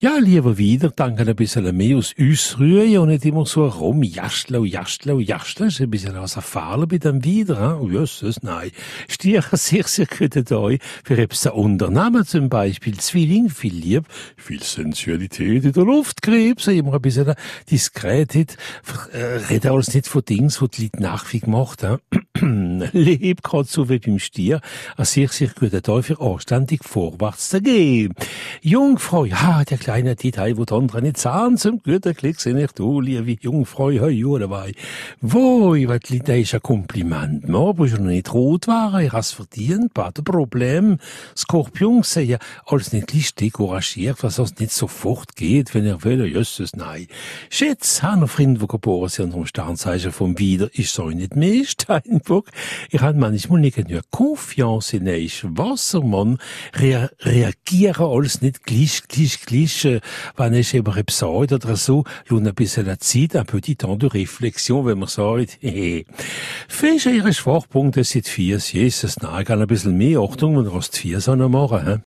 Ja, lieber wieder, danke ein bisschen mehr aus uns rühren und nicht immer so rum, jastle und jastle und jastle. Ist ein bisschen was erfahren bei dem wieder, hein? Oh, Jesus, nein. Stier sehr, sehr gut euch für etwas Unternehmen zum Beispiel. Zwilling, viel Lieb, viel Sensualität in der Luft, Krebs, immer ein bisschen Diskretheit. Äh, rede alles nicht von Dings, wo die Leute nachweg gemacht haben. Leb gerade so wie beim Stier. Sehr, sehr guter Tag für anständig vorwärts zu gehen. Jungfrau, ja, der kleine Detail, wo die anderen nicht sahen, zum guten Glück sind ich du, liebe Jungfrau, hei, ja, dabei. Wo, ich weiß, das ist ein Kompliment, man, aber schon nicht rot war, ich has verdient, pas de Problem. Skorpion ja alles nicht listig, couragiert, was sonst nicht sofort geht, wenn er will, jösses, nein. Schätz, Hanna Freund, wo geboren sind, dem Sternzeichen vom Wider, ist so nicht mehr, Steinbock. Ich habe manchmal nicht nur Confiance in euch, Wassermann, rea reagieren alles nicht gleich, gleich, gleich, äh, wenn ich über etwas sagt oder so, lassen ein bisschen Zeit, un petit temps de réflexion, wenn man sagt, hehe. Fähig ihre Schwachpunkte sind vier, Jesus, nein, kann ein bisschen mehr Achtung, wenn du hast vier so machen?